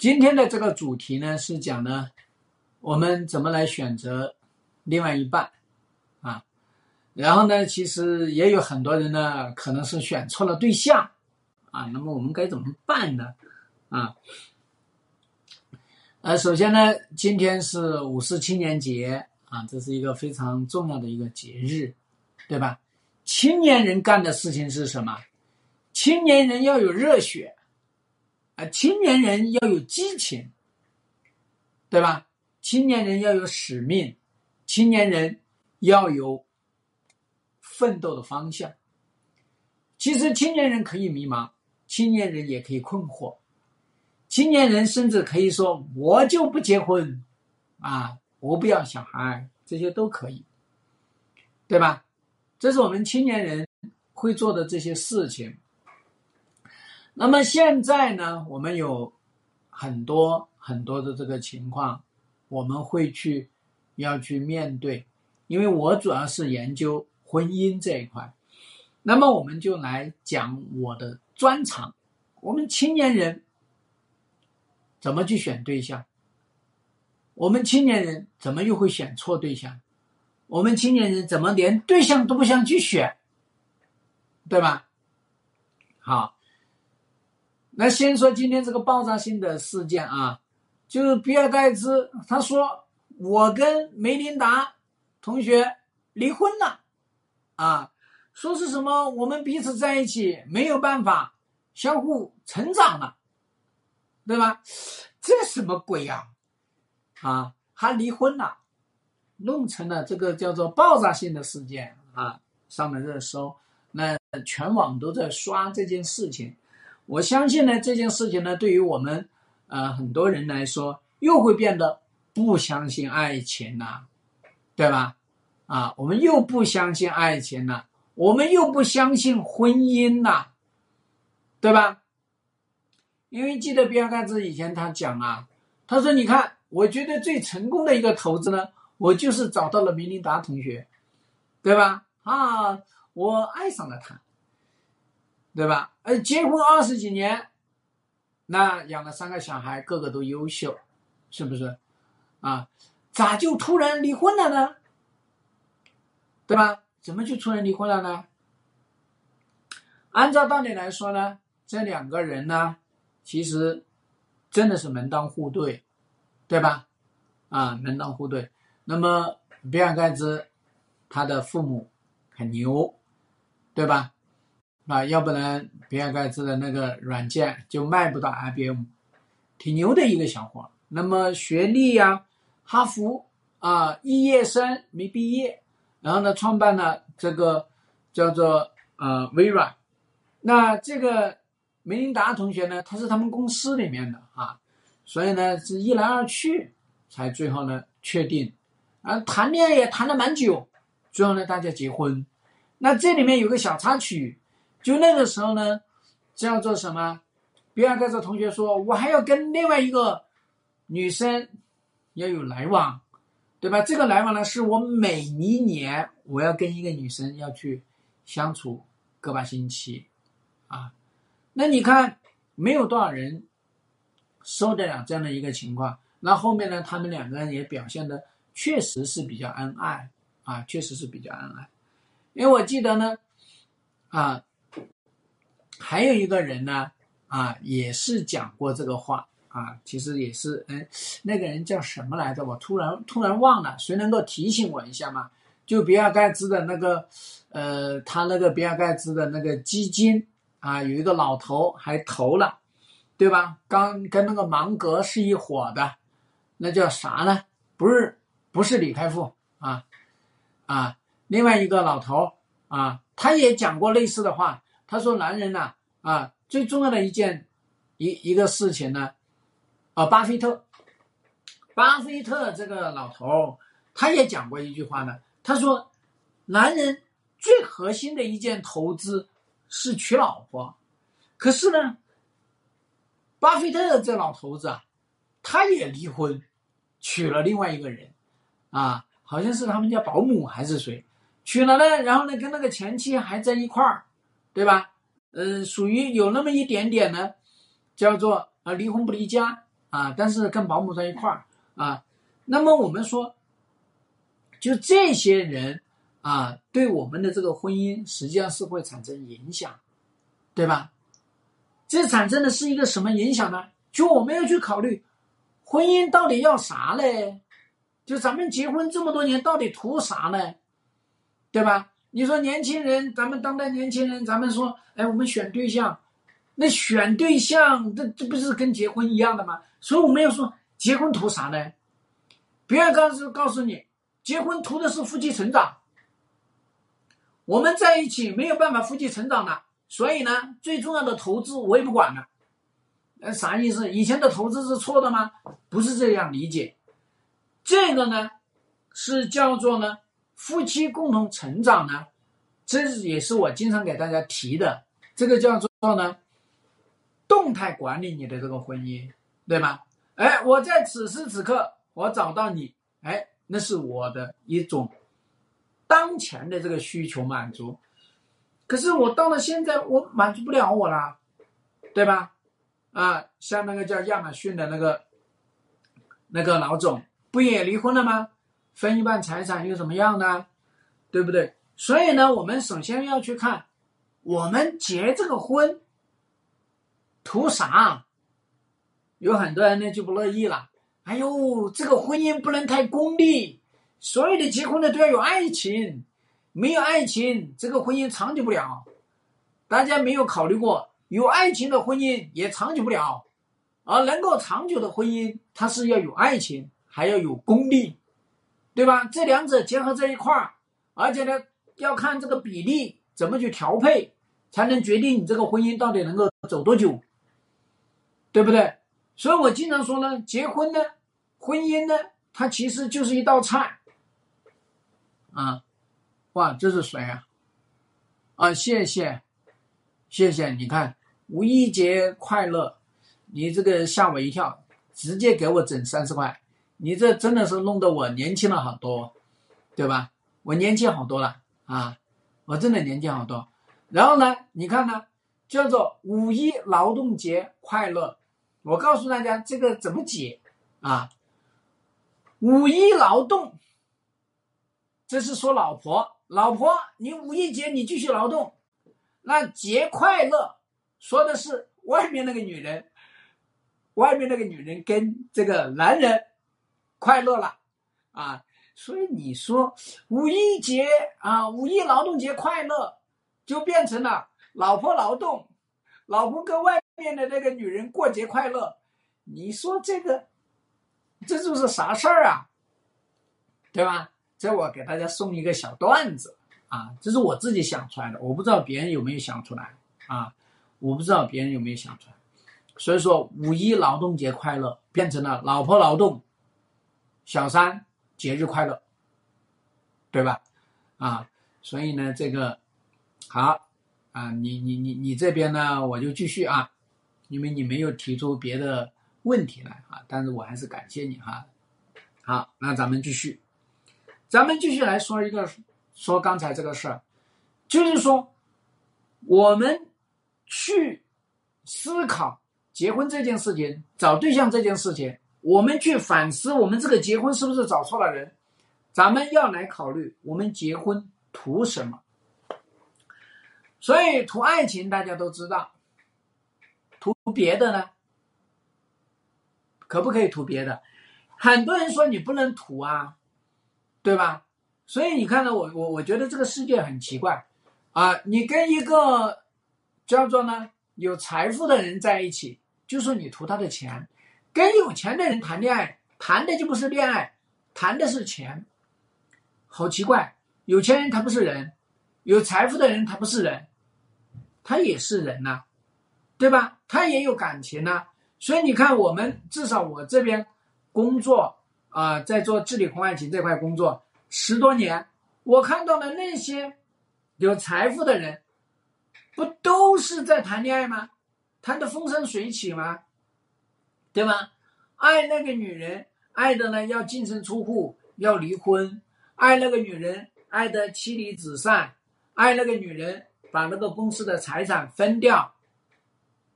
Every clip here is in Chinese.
今天的这个主题呢是讲呢，我们怎么来选择另外一半啊？然后呢，其实也有很多人呢可能是选错了对象啊。那么我们该怎么办呢？啊？呃，首先呢，今天是五四青年节啊，这是一个非常重要的一个节日，对吧？青年人干的事情是什么？青年人要有热血，青年人要有激情，对吧？青年人要有使命，青年人要有奋斗的方向。其实，青年人可以迷茫，青年人也可以困惑。青年人甚至可以说：“我就不结婚，啊，我不要小孩，这些都可以，对吧？这是我们青年人会做的这些事情。那么现在呢，我们有很多很多的这个情况，我们会去要去面对，因为我主要是研究婚姻这一块，那么我们就来讲我的专长，我们青年人。”怎么去选对象？我们青年人怎么又会选错对象？我们青年人怎么连对象都不想去选？对吧？好，那先说今天这个爆炸性的事件啊，就是比尔盖茨他说我跟梅琳达同学离婚了，啊，说是什么我们彼此在一起没有办法相互成长了。对吧？这什么鬼呀？啊，还离婚了，弄成了这个叫做爆炸性的事件啊，上了热搜，那全网都在刷这件事情。我相信呢，这件事情呢，对于我们呃很多人来说，又会变得不相信爱情了，对吧？啊，我们又不相信爱情了，我们又不相信婚姻了，对吧？因为记得比尔盖茨以前他讲啊，他说：“你看，我觉得最成功的一个投资呢，我就是找到了明琳达同学，对吧？啊，我爱上了他，对吧？呃，结婚二十几年，那养了三个小孩，个个都优秀，是不是？啊，咋就突然离婚了呢？对吧？怎么就突然离婚了呢？按照道理来说呢，这两个人呢？”其实，真的是门当户对，对吧？啊，门当户对。那么，比尔盖茨他的父母很牛，对吧？啊，要不然比尔盖茨的那个软件就卖不到 IBM，挺牛的一个小伙。那么学历呀，哈佛啊，毕业生没毕业，然后呢，创办了这个叫做呃微软。那这个。梅琳达同学呢，他是他们公司里面的啊，所以呢是一来二去，才最后呢确定，啊谈恋爱也谈了蛮久，最后呢大家结婚。那这里面有个小插曲，就那个时候呢，叫做什么？比尔盖茨同学说，我还要跟另外一个女生要有来往，对吧？这个来往呢，是我每一年我要跟一个女生要去相处个把星期，啊。那你看，没有多少人受得了这样的一个情况。那后面呢，他们两个人也表现的确实是比较恩爱啊，确实是比较恩爱。因为我记得呢，啊，还有一个人呢，啊，也是讲过这个话啊，其实也是，嗯，那个人叫什么来着？我突然突然忘了，谁能够提醒我一下吗？就比尔盖茨的那个，呃，他那个比尔盖茨的那个基金。啊，有一个老头还投了，对吧？刚跟那个芒格是一伙的，那叫啥呢？不是，不是李开复啊，啊，另外一个老头啊，他也讲过类似的话。他说：“男人呢，啊最重要的一件一一个事情呢，啊，巴菲特，巴菲特这个老头他也讲过一句话呢。他说，男人最核心的一件投资。”是娶老婆，可是呢，巴菲特这老头子啊，他也离婚，娶了另外一个人，啊，好像是他们家保姆还是谁，娶了呢，然后呢，跟那个前妻还在一块儿，对吧？嗯，属于有那么一点点呢，叫做啊离婚不离家啊，但是跟保姆在一块儿啊。那么我们说，就这些人啊，对我们的这个婚姻实际上是会产生影响，对吧？这产生的是一个什么影响呢？就我们要去考虑，婚姻到底要啥嘞？就咱们结婚这么多年，到底图啥呢？对吧？你说年轻人，咱们当代年轻人，咱们说，哎，我们选对象，那选对象，这这不是跟结婚一样的吗？所以我们要说，结婚图啥呢？别人告诉告诉你，结婚图的是夫妻成长。我们在一起没有办法夫妻成长了，所以呢，最重要的投资我也不管了。呃，啥意思？以前的投资是错的吗？不是这样理解。这个呢，是叫做呢夫妻共同成长呢，这也是我经常给大家提的。这个叫做呢动态管理你的这个婚姻，对吧？哎，我在此时此刻我找到你，哎，那是我的一种当前的这个需求满足。可是我到了现在，我满足不了我了，对吧？啊，像那个叫亚马逊的那个那个老总，不也离婚了吗？分一半财产又怎么样呢？对不对？所以呢，我们首先要去看，我们结这个婚图啥？有很多人呢就不乐意了。哎呦，这个婚姻不能太功利，所有的结婚的都要有爱情，没有爱情，这个婚姻长久不了。大家没有考虑过。有爱情的婚姻也长久不了，而能够长久的婚姻，它是要有爱情，还要有功利，对吧？这两者结合在一块儿，而且呢，要看这个比例怎么去调配，才能决定你这个婚姻到底能够走多久，对不对？所以我经常说呢，结婚呢，婚姻呢，它其实就是一道菜，啊，哇，这是谁啊？啊，谢谢，谢谢，你看。五一节快乐！你这个吓我一跳，直接给我整三十块，你这真的是弄得我年轻了好多，对吧？我年轻好多了啊，我真的年轻好多。然后呢，你看呢，叫做五一劳动节快乐。我告诉大家这个怎么解啊？五一劳动，这是说老婆，老婆你五一节你继续劳动，那节快乐。说的是外面那个女人，外面那个女人跟这个男人快乐了啊，所以你说五一节啊，五一劳动节快乐，就变成了老婆劳动，老婆跟外面的那个女人过节快乐，你说这个这就是啥事儿啊？对吧？这我给大家送一个小段子啊，这是我自己想出来的，我不知道别人有没有想出来啊。我不知道别人有没有想出来，所以说五一劳动节快乐变成了老婆劳动，小三节日快乐，对吧？啊，所以呢，这个好啊，你你你你这边呢，我就继续啊，因为你没有提出别的问题来啊，但是我还是感谢你哈。好，那咱们继续，咱们继续来说一个说刚才这个事儿，就是说我们。去思考结婚这件事情，找对象这件事情，我们去反思我们这个结婚是不是找错了人？咱们要来考虑我们结婚图什么？所以图爱情大家都知道，图别的呢？可不可以图别的？很多人说你不能图啊，对吧？所以你看到我我我觉得这个世界很奇怪啊，你跟一个。叫做呢，有财富的人在一起，就说你图他的钱；跟有钱的人谈恋爱，谈的就不是恋爱，谈的是钱。好奇怪，有钱人他不是人，有财富的人他不是人，他也是人呐，对吧？他也有感情呐。所以你看，我们至少我这边工作啊，在做治理婚外情这块工作十多年，我看到了那些有财富的人。不都是在谈恋爱吗？谈的风生水起吗？对吧？爱那个女人，爱的呢要净身出户，要离婚；爱那个女人，爱的妻离子散；爱那个女人，把那个公司的财产分掉，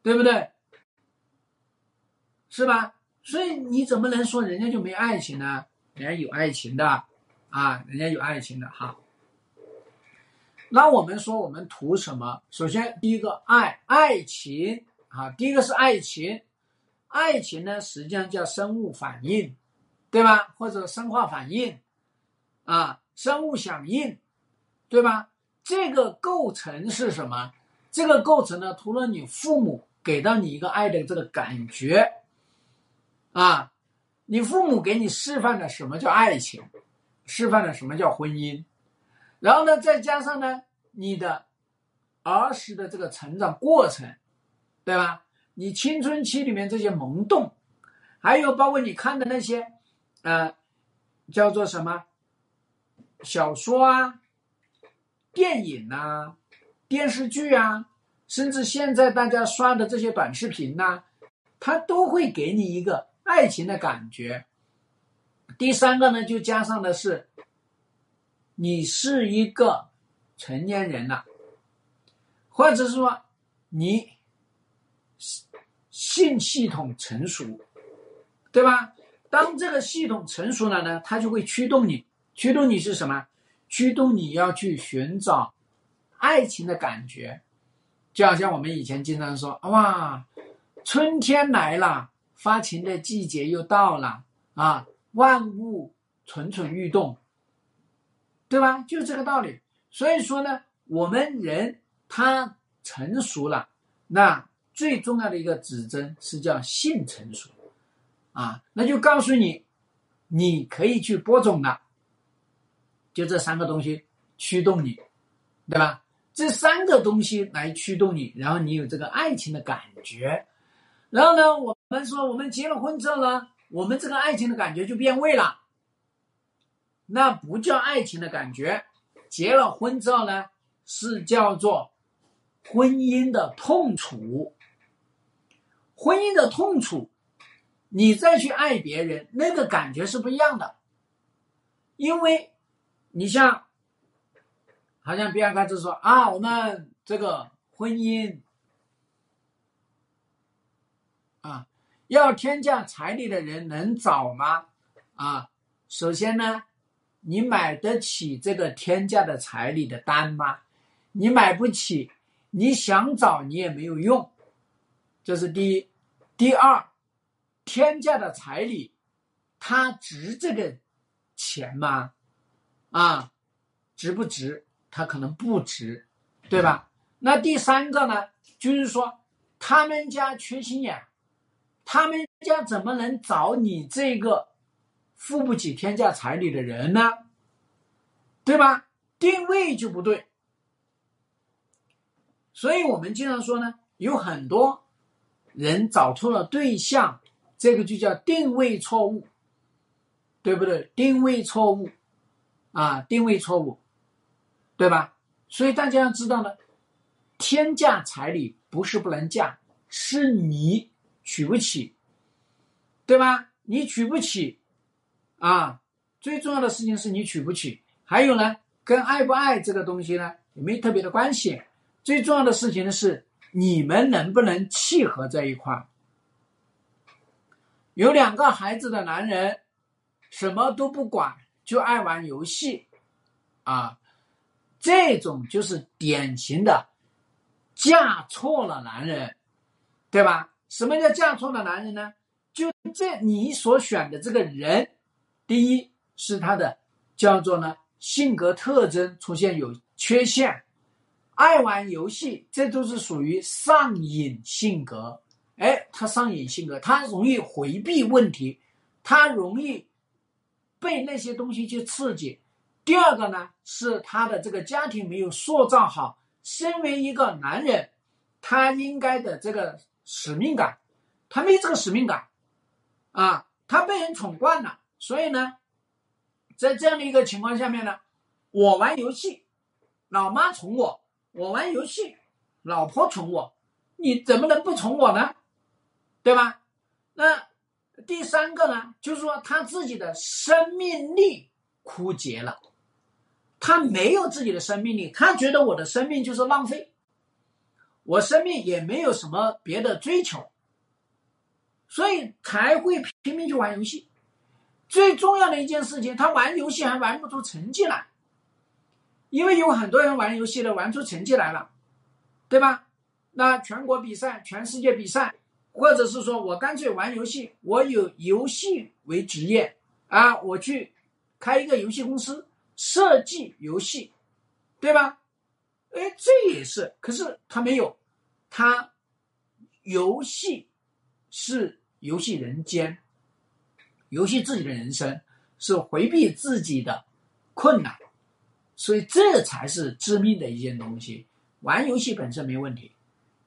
对不对？是吧？所以你怎么能说人家就没爱情呢？人家有爱情的啊，人家有爱情的哈。那我们说我们图什么？首先第一个爱爱情啊，第一个是爱情，爱情呢实际上叫生物反应，对吧？或者生化反应啊，生物响应，对吧？这个构成是什么？这个构成呢，除了你父母给到你一个爱的这个感觉啊，你父母给你示范了什么叫爱情，示范了什么叫婚姻。然后呢，再加上呢，你的儿时的这个成长过程，对吧？你青春期里面这些萌动，还有包括你看的那些，呃，叫做什么小说啊、电影啊、电视剧啊，甚至现在大家刷的这些短视频呐，它都会给你一个爱情的感觉。第三个呢，就加上的是。你是一个成年人了，或者是说你性系统成熟，对吧？当这个系统成熟了呢，它就会驱动你，驱动你是什么？驱动你要去寻找爱情的感觉，就好像我们以前经常说：“哇，春天来了，发情的季节又到了啊，万物蠢蠢欲动。”对吧？就是这个道理。所以说呢，我们人他成熟了，那最重要的一个指针是叫性成熟，啊，那就告诉你，你可以去播种了。就这三个东西驱动你，对吧？这三个东西来驱动你，然后你有这个爱情的感觉。然后呢，我们说我们结了婚之后呢，我们这个爱情的感觉就变味了。那不叫爱情的感觉，结了婚之后呢，是叫做婚姻的痛楚。婚姻的痛楚，你再去爱别人，那个感觉是不一样的。因为，你像，好像比尔盖茨说啊，我们这个婚姻啊，要天价彩礼的人能找吗？啊，首先呢。你买得起这个天价的彩礼的单吗？你买不起，你想找你也没有用，这是第一。第二，天价的彩礼，它值这个钱吗？啊，值不值？它可能不值，对吧？那第三个呢，就是说他们家缺心眼，他们家怎么能找你这个？付不起天价彩礼的人呢，对吧？定位就不对，所以我们经常说呢，有很多人找错了对象，这个就叫定位错误，对不对？定位错误啊，定位错误，对吧？所以大家要知道呢，天价彩礼不是不能嫁，是你娶不起，对吧？你娶不起。啊，最重要的事情是你娶不起，还有呢，跟爱不爱这个东西呢也没特别的关系。最重要的事情呢是你们能不能契合在一块儿。有两个孩子的男人，什么都不管，就爱玩游戏，啊，这种就是典型的嫁错了男人，对吧？什么叫嫁错了男人呢？就这你所选的这个人。第一是他的叫做呢性格特征出现有缺陷，爱玩游戏，这都是属于上瘾性格。哎，他上瘾性格，他容易回避问题，他容易被那些东西去刺激。第二个呢是他的这个家庭没有塑造好，身为一个男人，他应该的这个使命感，他没这个使命感，啊，他被人宠惯了。所以呢，在这样的一个情况下面呢，我玩游戏，老妈宠我；我玩游戏，老婆宠我。你怎么能不宠我呢？对吧？那第三个呢，就是说他自己的生命力枯竭了，他没有自己的生命力，他觉得我的生命就是浪费，我生命也没有什么别的追求，所以才会拼命去玩游戏。最重要的一件事情，他玩游戏还玩不出成绩来，因为有很多人玩游戏的玩出成绩来了，对吧？那全国比赛、全世界比赛，或者是说我干脆玩游戏，我有游戏为职业啊，我去开一个游戏公司，设计游戏，对吧？哎，这也是，可是他没有，他游戏是游戏人间。游戏自己的人生是回避自己的困难，所以这才是致命的一件东西。玩游戏本身没问题，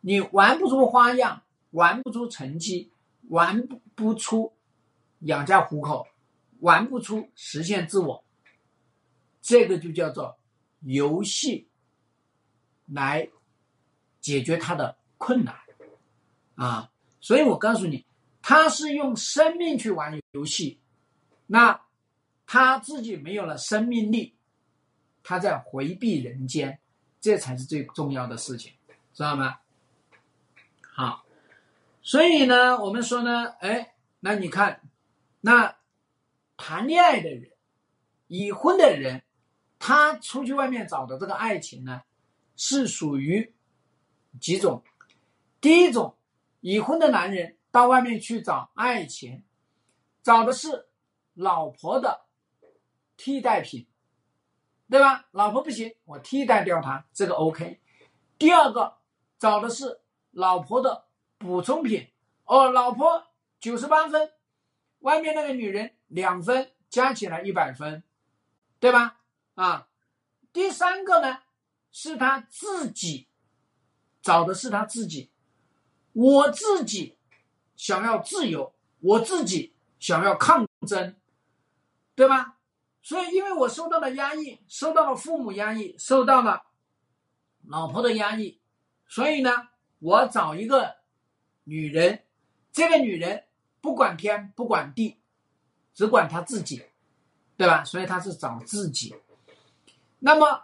你玩不出花样，玩不出成绩，玩不出养家糊口，玩不出实现自我，这个就叫做游戏来解决他的困难啊！所以我告诉你。他是用生命去玩游戏，那他自己没有了生命力，他在回避人间，这才是最重要的事情，知道吗？好，所以呢，我们说呢，哎，那你看，那谈恋爱的人，已婚的人，他出去外面找的这个爱情呢，是属于几种？第一种，已婚的男人。到外面去找爱情，找的是老婆的替代品，对吧？老婆不行，我替代掉她，这个 OK。第二个找的是老婆的补充品，哦，老婆九十八分，外面那个女人两分，加起来一百分，对吧？啊，第三个呢，是他自己找的是他自己，我自己。想要自由，我自己想要抗争，对吧？所以，因为我受到了压抑，受到了父母压抑，受到了老婆的压抑，所以呢，我找一个女人，这个女人不管天不管地，只管她自己，对吧？所以她是找自己。那么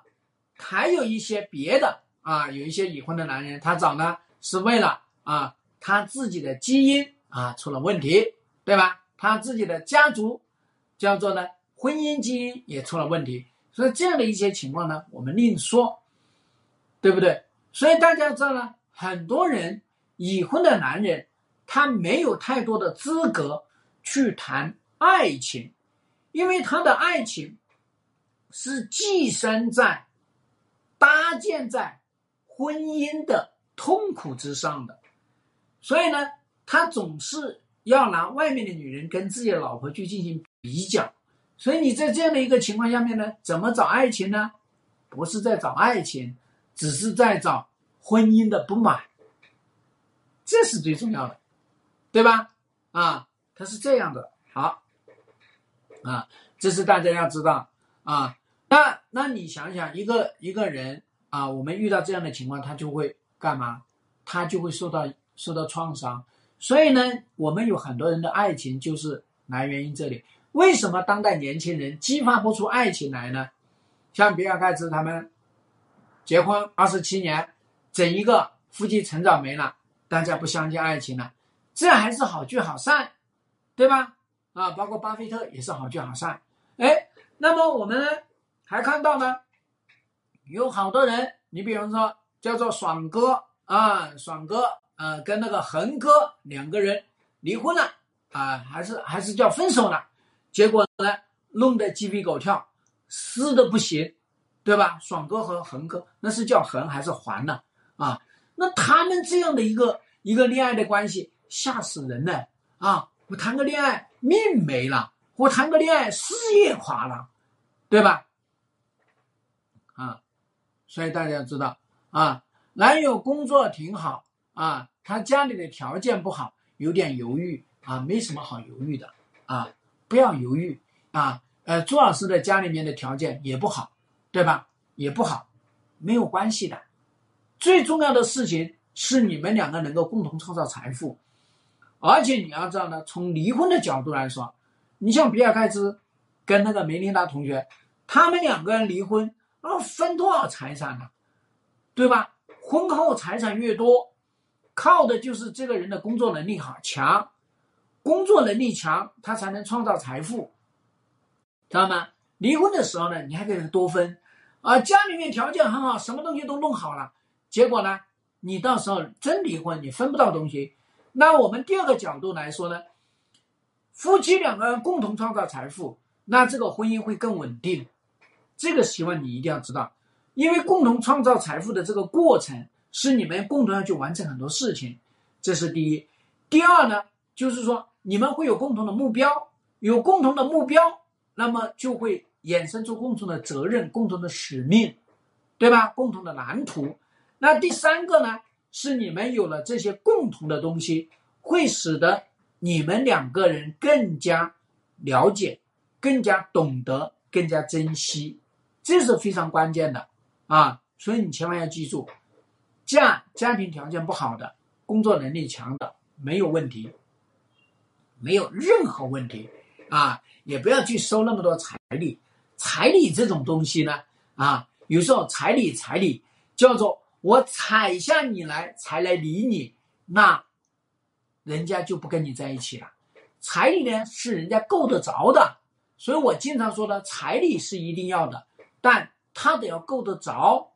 还有一些别的啊，有一些已婚的男人，他找呢是为了啊。他自己的基因啊出了问题，对吧？他自己的家族叫做呢婚姻基因也出了问题，所以这样的一些情况呢，我们另说，对不对？所以大家知道呢，很多人已婚的男人，他没有太多的资格去谈爱情，因为他的爱情是寄生在、搭建在婚姻的痛苦之上的。所以呢，他总是要拿外面的女人跟自己的老婆去进行比较。所以你在这样的一个情况下面呢，怎么找爱情呢？不是在找爱情，只是在找婚姻的不满。这是最重要的，对吧？啊，他是这样的。好，啊，这是大家要知道啊。那那你想想，一个一个人啊，我们遇到这样的情况，他就会干嘛？他就会受到。受到创伤，所以呢，我们有很多人的爱情就是来源于这里。为什么当代年轻人激发不出爱情来呢？像比尔盖茨他们结婚二十七年，整一个夫妻成长没了，大家不相信爱情了，这还是好聚好散，对吧？啊，包括巴菲特也是好聚好散。哎，那么我们还看到呢，有好多人，你比方说叫做爽哥啊，爽哥。呃，跟那个恒哥两个人离婚了啊，还是还是叫分手了，结果呢，弄得鸡皮狗跳，撕的不行，对吧？爽哥和恒哥那是叫恒还是还呢？啊，那他们这样的一个一个恋爱的关系，吓死人了啊！我谈个恋爱命没了，我谈个恋爱事业垮了，对吧？啊，所以大家要知道啊，男友工作挺好。啊，他家里的条件不好，有点犹豫啊，没什么好犹豫的啊，不要犹豫啊。呃，朱老师的家里面的条件也不好，对吧？也不好，没有关系的。最重要的事情是你们两个能够共同创造财富，而且你要知道呢，从离婚的角度来说，你像比尔盖茨跟那个梅琳达同学，他们两个人离婚，啊，分多少财产呢？对吧？婚后财产越多。靠的就是这个人的工作能力好强，工作能力强，他才能创造财富，知道吗？离婚的时候呢，你还可以多分，啊，家里面条件很好，什么东西都弄好了，结果呢，你到时候真离婚，你分不到东西。那我们第二个角度来说呢，夫妻两个人共同创造财富，那这个婚姻会更稳定。这个希望你一定要知道，因为共同创造财富的这个过程是你们共同要去完成很多事情，这是第一。第二呢，就是说你们会有共同的目标，有共同的目标，那么就会衍生出共同的责任、共同的使命，对吧？共同的蓝图。那第三个呢，是你们有了这些共同的东西，会使得你们两个人更加了解、更加懂得、更加珍惜。这是非常关键的啊，所以你千万要记住，嫁家庭条件不好的，工作能力强的没有问题，没有任何问题啊，也不要去收那么多彩礼，彩礼这种东西呢啊，有时候彩礼彩礼叫做我踩下你来才来理你，那人家就不跟你在一起了。彩礼呢是人家够得着的，所以我经常说的彩礼是一定要的。但他得要够得着，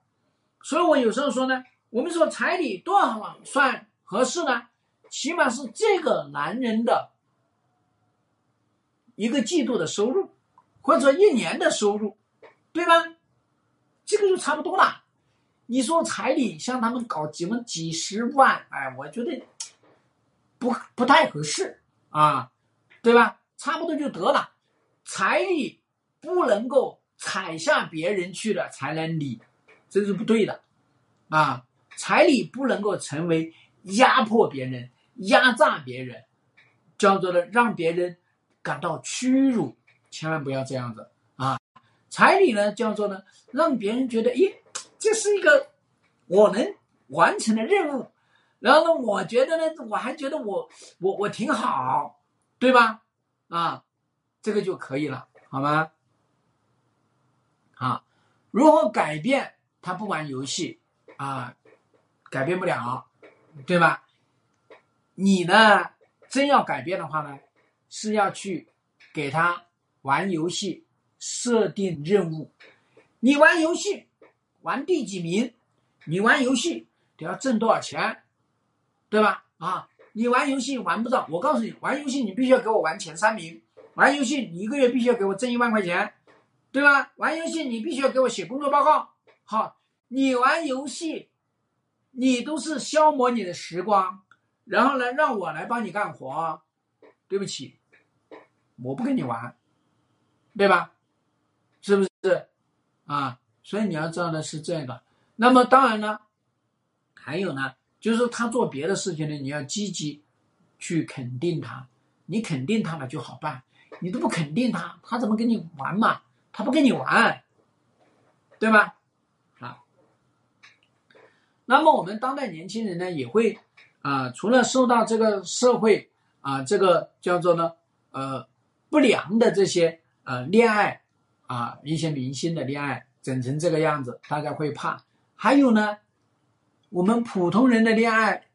所以我有时候说呢，我们说彩礼多少算合适呢？起码是这个男人的一个季度的收入，或者一年的收入，对吧？这个就差不多了。你说彩礼像他们搞几万、几十万，哎，我觉得不不太合适啊，对吧？差不多就得了。彩礼不能够。踩下别人去了才能理，这是不对的，啊，彩礼不能够成为压迫别人、压榨别人，叫做呢让别人感到屈辱，千万不要这样子啊！彩礼呢叫做呢让别人觉得，咦，这是一个我能完成的任务，然后呢，我觉得呢，我还觉得我我我挺好，对吧？啊，这个就可以了，好吗？啊，如何改变他不玩游戏啊？改变不了，对吧？你呢，真要改变的话呢，是要去给他玩游戏设定任务。你玩游戏玩第几名？你玩游戏得要挣多少钱，对吧？啊，你玩游戏玩不到，我告诉你，玩游戏你必须要给我玩前三名。玩游戏你一个月必须要给我挣一万块钱。对吧？玩游戏你必须要给我写工作报告。好，你玩游戏，你都是消磨你的时光，然后呢，让我来帮你干活。对不起，我不跟你玩，对吧？是不是？啊，所以你要知道的是这个。那么当然呢，还有呢，就是他做别的事情呢，你要积极去肯定他。你肯定他了就好办，你都不肯定他，他怎么跟你玩嘛？他不跟你玩，对吧？啊，那么我们当代年轻人呢，也会啊，除了受到这个社会啊，这个叫做呢，呃，不良的这些呃恋爱啊，一些明星的恋爱整成这个样子，大家会怕。还有呢，我们普通人的恋爱，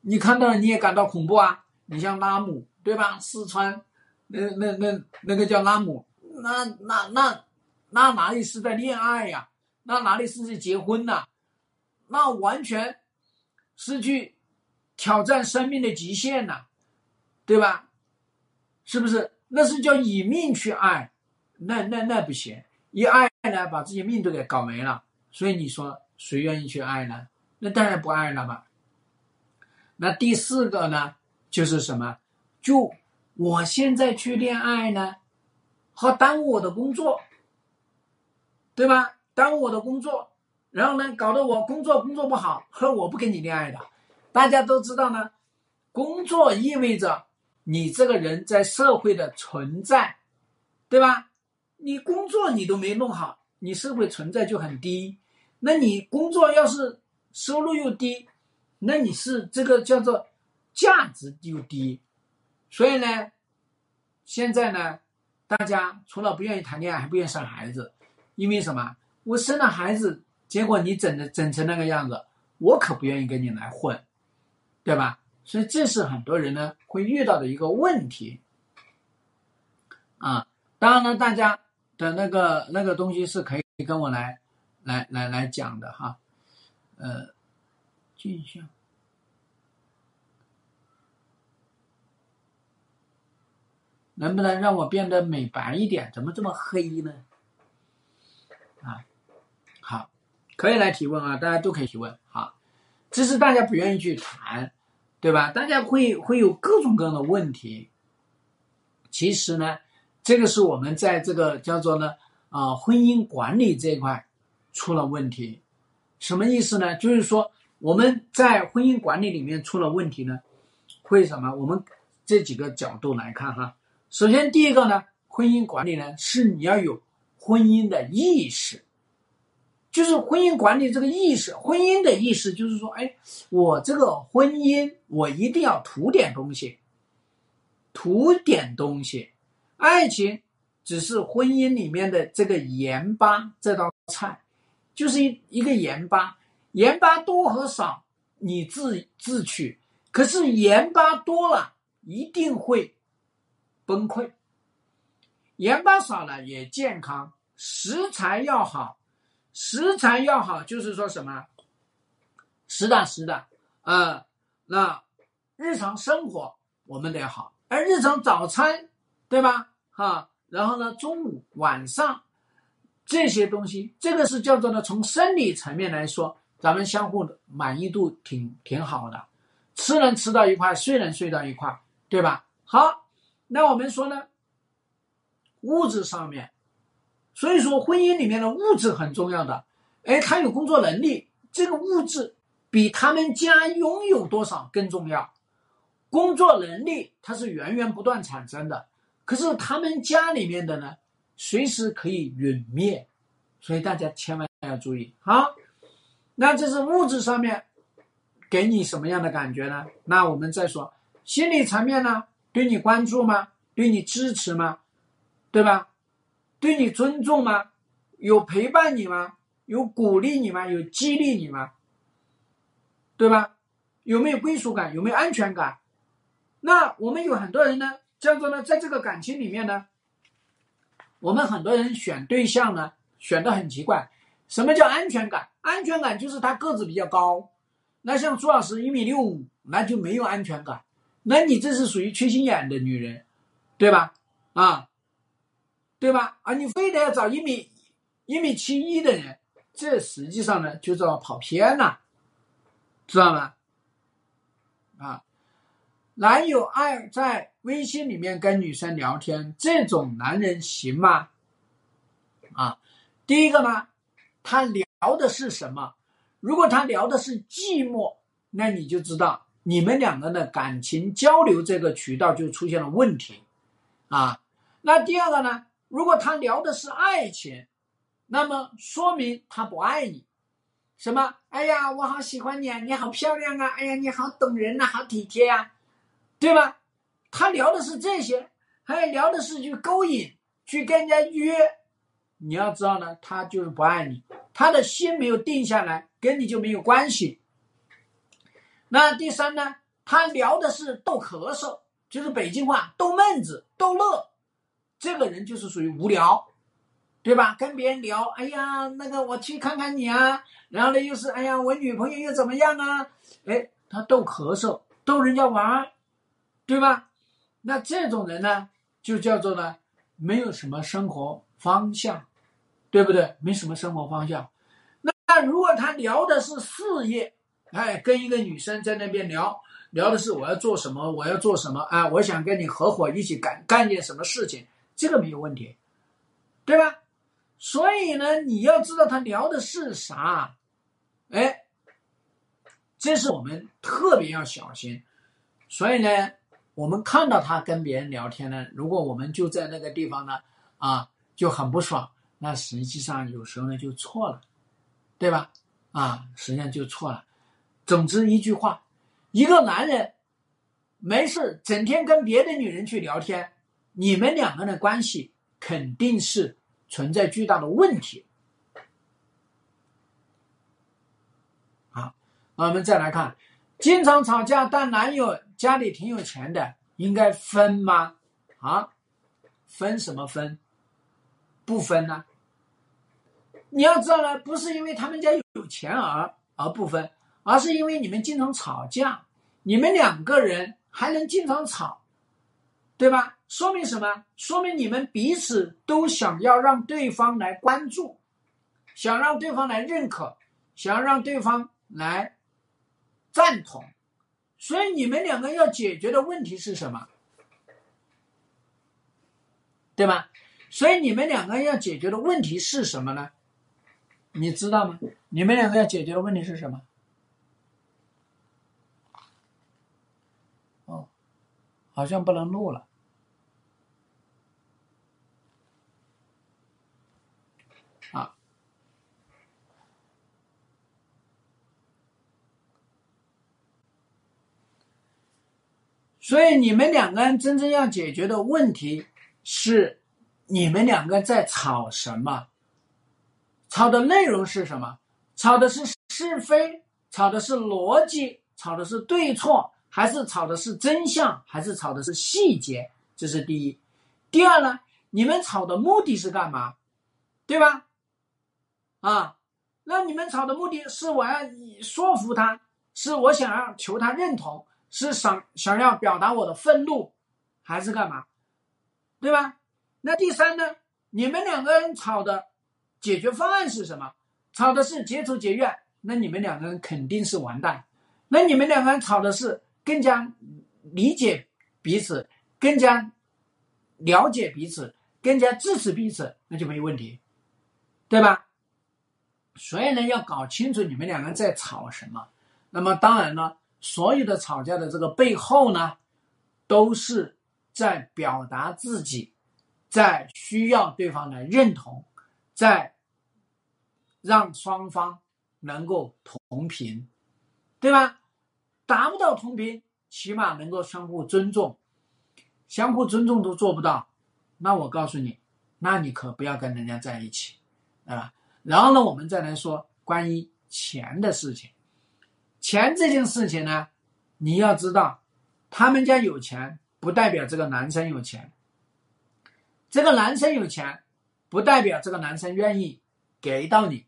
你看到了你也感到恐怖啊。你像拉姆，对吧？四川那那那那个叫拉姆。那那那那哪里是在恋爱呀？那哪里是在结婚呐？那完全是去挑战生命的极限呐，对吧？是不是？那是叫以命去爱，那那那不行，一爱呢，把自己命都给搞没了。所以你说谁愿意去爱呢？那当然不爱了嘛。那第四个呢，就是什么？就我现在去恋爱呢？好耽误我的工作，对吧？耽误我的工作，然后呢，搞得我工作工作不好，和我不跟你恋爱的。大家都知道呢，工作意味着你这个人在社会的存在，对吧？你工作你都没弄好，你社会存在就很低。那你工作要是收入又低，那你是这个叫做价值又低。所以呢，现在呢。大家除了不愿意谈恋爱，还不愿意生孩子，因为什么？我生了孩子，结果你整的整成那个样子，我可不愿意跟你来混，对吧？所以这是很多人呢会遇到的一个问题啊。当然了，大家的那个那个东西是可以跟我来来来来讲的哈。呃，镜像。能不能让我变得美白一点？怎么这么黑呢？啊，好，可以来提问啊，大家都可以提问。好，只是大家不愿意去谈，对吧？大家会会有各种各样的问题。其实呢，这个是我们在这个叫做呢啊婚姻管理这一块出了问题。什么意思呢？就是说我们在婚姻管理里面出了问题呢，会什么？我们这几个角度来看哈。首先，第一个呢，婚姻管理呢是你要有婚姻的意识，就是婚姻管理这个意识，婚姻的意识就是说，哎，我这个婚姻我一定要图点东西，图点东西，爱情只是婚姻里面的这个盐巴这道菜，就是一一个盐巴，盐巴多和少你自自取，可是盐巴多了一定会。崩溃，盐巴少了也健康，食材要好，食材要好就是说什么，实打实的，呃，那日常生活我们得好，而日常早餐，对吧？哈，然后呢，中午、晚上这些东西，这个是叫做呢，从生理层面来说，咱们相互的满意度挺挺好的，吃能吃到一块，睡能睡到一块，对吧？好。那我们说呢，物质上面，所以说婚姻里面的物质很重要的。哎，他有工作能力，这个物质比他们家拥有多少更重要。工作能力它是源源不断产生的，可是他们家里面的呢，随时可以陨灭，所以大家千万要注意。好，那这是物质上面给你什么样的感觉呢？那我们再说心理层面呢？对你关注吗？对你支持吗？对吧？对你尊重吗？有陪伴你吗？有鼓励你吗？有激励你吗？对吧？有没有归属感？有没有安全感？那我们有很多人呢，叫做呢，在这个感情里面呢，我们很多人选对象呢，选的很奇怪。什么叫安全感？安全感就是他个子比较高。那像朱老师一米六五，那就没有安全感。那你这是属于缺心眼的女人，对吧？啊，对吧？啊，你非得要找一米一米七一的人，这实际上呢就叫跑偏了，知道吗？啊，男友爱在微信里面跟女生聊天，这种男人行吗？啊，第一个呢，他聊的是什么？如果他聊的是寂寞，那你就知道。你们两个的感情交流这个渠道就出现了问题，啊，那第二个呢？如果他聊的是爱情，那么说明他不爱你。什么？哎呀，我好喜欢你啊！你好漂亮啊！哎呀，你好懂人呐，好体贴呀，对吧？他聊的是这些，还聊的是去勾引，去跟人家约。你要知道呢，他就是不爱你，他的心没有定下来，跟你就没有关系。那第三呢？他聊的是逗咳嗽，就是北京话逗闷子、逗乐，这个人就是属于无聊，对吧？跟别人聊，哎呀，那个我去看看你啊，然后呢又是哎呀，我女朋友又怎么样啊？哎，他逗咳嗽，逗人家玩，对吧？那这种人呢，就叫做呢，没有什么生活方向，对不对？没什么生活方向。那如果他聊的是事业，哎，跟一个女生在那边聊聊的是我要做什么，我要做什么啊？我想跟你合伙一起干干件什么事情，这个没有问题，对吧？所以呢，你要知道他聊的是啥，哎，这是我们特别要小心。所以呢，我们看到他跟别人聊天呢，如果我们就在那个地方呢，啊，就很不爽，那实际上有时候呢就错了，对吧？啊，实际上就错了。总之一句话，一个男人没事整天跟别的女人去聊天，你们两个人的关系肯定是存在巨大的问题。好，我们再来看经常吵架，但男友家里挺有钱的，应该分吗？啊，分什么分？不分呢？你要知道呢，不是因为他们家有钱而而不分，而是因为你们经常吵架，你们两个人还能经常吵，对吧？说明什么？说明你们彼此都想要让对方来关注，想让对方来认可，想要让对方来赞同，所以你们两个要解决的问题是什么？对吧？所以你们两个要解决的问题是什么呢？你知道吗？你们两个要解决的问题是什么？哦，好像不能录了。啊，所以你们两个人真正要解决的问题是，你们两个在吵什么？吵的内容是什么？吵的是是非，吵的是逻辑，吵的是对错，还是吵的是真相，还是吵的是细节？这是第一。第二呢？你们吵的目的是干嘛？对吧？啊，那你们吵的目的是我要说服他，是我想要求他认同，是想想要表达我的愤怒，还是干嘛？对吧？那第三呢？你们两个人吵的。解决方案是什么？吵的是结仇结怨，那你们两个人肯定是完蛋。那你们两个人吵的是更加理解彼此，更加了解彼此，更加支持彼此，那就没问题，对吧？所以呢，要搞清楚你们两个人在吵什么。那么当然了，所有的吵架的这个背后呢，都是在表达自己，在需要对方来认同。在让双方能够同频，对吧？达不到同频，起码能够相互尊重，相互尊重都做不到，那我告诉你，那你可不要跟人家在一起，啊。然后呢，我们再来说关于钱的事情。钱这件事情呢，你要知道，他们家有钱不代表这个男生有钱，这个男生有钱。不代表这个男生愿意给到你，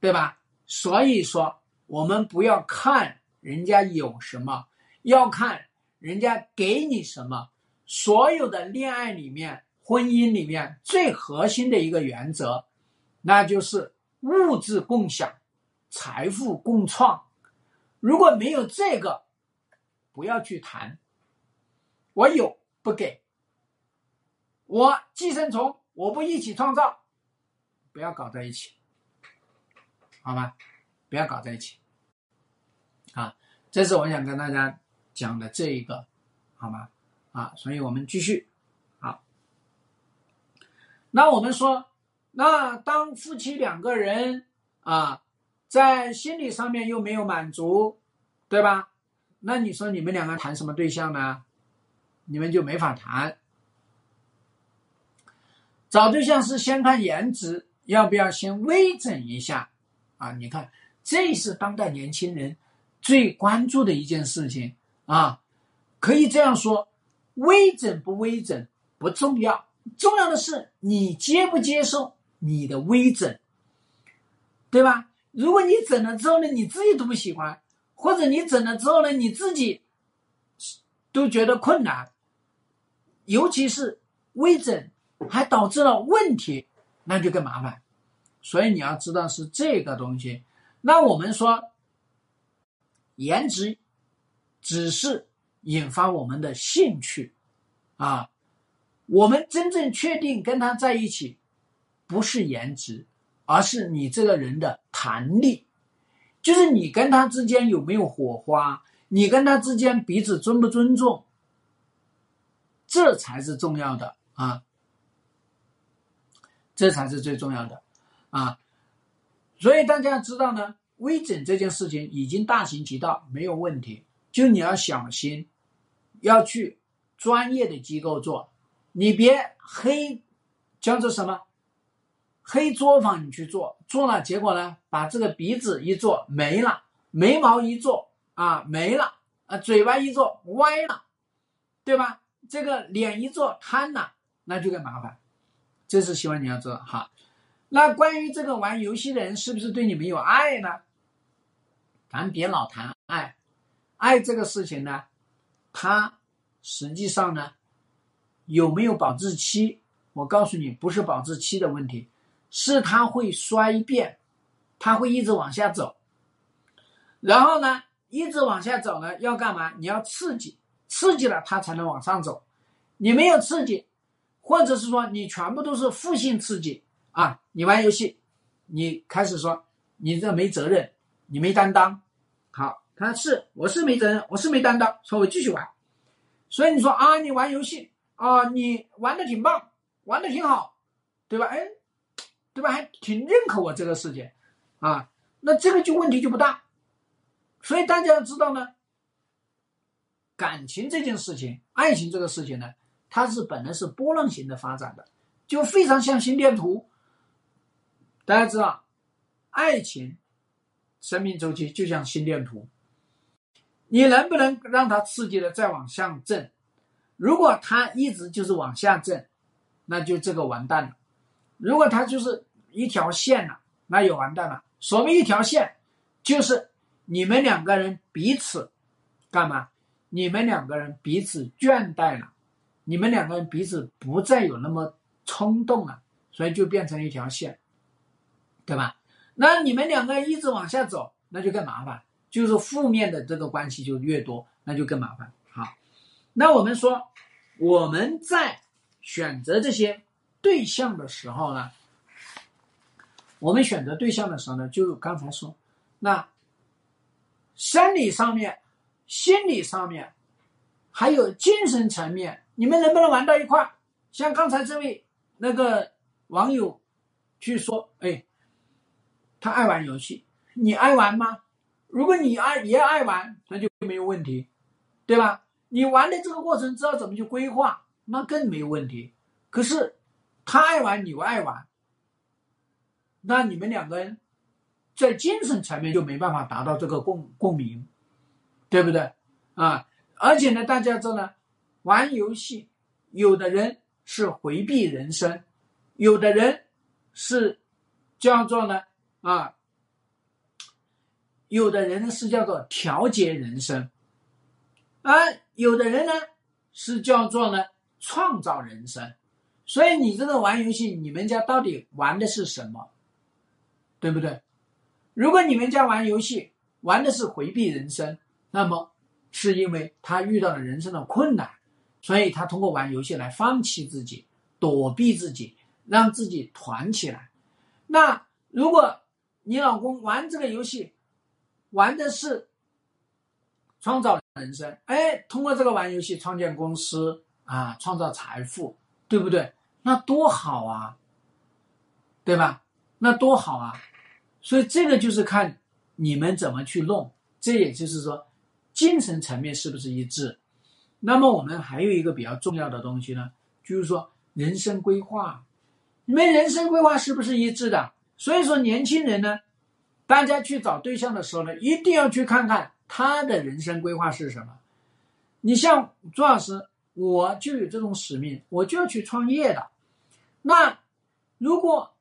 对吧？所以说，我们不要看人家有什么，要看人家给你什么。所有的恋爱里面、婚姻里面最核心的一个原则，那就是物质共享、财富共创。如果没有这个，不要去谈。我有不给，我寄生虫。我不一起创造，不要搞在一起，好吗？不要搞在一起，啊，这是我想跟大家讲的这一个，好吗？啊，所以我们继续，好。那我们说，那当夫妻两个人啊，在心理上面又没有满足，对吧？那你说你们两个谈什么对象呢？你们就没法谈。找对象是先看颜值，要不要先微整一下？啊，你看，这是当代年轻人最关注的一件事情啊。可以这样说，微整不微整不重要，重要的是你接不接受你的微整，对吧？如果你整了之后呢，你自己都不喜欢，或者你整了之后呢，你自己都觉得困难，尤其是微整。还导致了问题，那就更麻烦。所以你要知道是这个东西。那我们说，颜值只是引发我们的兴趣啊。我们真正确定跟他在一起，不是颜值，而是你这个人的弹力，就是你跟他之间有没有火花，你跟他之间彼此尊不尊重，这才是重要的啊。这才是最重要的，啊，所以大家要知道呢，微整这件事情已经大行其道，没有问题。就你要小心，要去专业的机构做，你别黑，叫做什么黑作坊你去做，做了结果呢，把这个鼻子一做没了，眉毛一做啊没了，啊嘴巴一做歪了，对吧？这个脸一做瘫了，那就更麻烦。这是希望你要知道哈。那关于这个玩游戏的人是不是对你们有爱呢？咱别老谈爱，爱这个事情呢，它实际上呢有没有保质期？我告诉你，不是保质期的问题，是它会衰变，它会一直往下走。然后呢，一直往下走呢，要干嘛？你要刺激，刺激了它才能往上走。你没有刺激，或者是说你全部都是负性刺激啊！你玩游戏，你开始说你这没责任，你没担当。好，他是我是没责任，我是没担当，所以我继续玩。所以你说啊，你玩游戏啊，你玩的挺棒，玩的挺好，对吧？哎，对吧？还挺认可我这个事情啊，那这个就问题就不大。所以大家要知道呢，感情这件事情，爱情这个事情呢，它是本来是波浪形的发展的，就非常像心电图。大家知道，爱情生命周期就像心电图，你能不能让它刺激的再往上震？如果它一直就是往下震，那就这个完蛋了；如果它就是一条线了，那也完蛋了。所谓一条线，就是。你们两个人彼此干嘛？你们两个人彼此倦怠了，你们两个人彼此不再有那么冲动了，所以就变成一条线，对吧？那你们两个人一直往下走，那就更麻烦，就是负面的这个关系就越多，那就更麻烦。好，那我们说我们在选择这些对象的时候呢，我们选择对象的时候呢，就刚才说那。生理上面、心理上面，还有精神层面，你们能不能玩到一块？像刚才这位那个网友去说：“哎，他爱玩游戏，你爱玩吗？如果你爱也爱玩，那就没有问题，对吧？你玩的这个过程知道怎么去规划，那更没有问题。可是他爱玩，你爱玩，那你们两个人。”在精神层面就没办法达到这个共共鸣，对不对啊？而且呢，大家知道呢，玩游戏，有的人是回避人生，有的人是叫做呢啊，有的人是叫做调节人生，而有的人呢是叫做呢创造人生。所以你这个玩游戏，你们家到底玩的是什么？对不对？如果你们家玩游戏玩的是回避人生，那么是因为他遇到了人生的困难，所以他通过玩游戏来放弃自己、躲避自己，让自己团起来。那如果你老公玩这个游戏，玩的是创造人生，哎，通过这个玩游戏创建公司啊，创造财富，对不对？那多好啊，对吧？那多好啊！所以这个就是看你们怎么去弄，这也就是说，精神层面是不是一致？那么我们还有一个比较重要的东西呢，就是说人生规划，你们人生规划是不是一致的？所以说年轻人呢，大家去找对象的时候呢，一定要去看看他的人生规划是什么。你像朱老师，我就有这种使命，我就要去创业的。那如果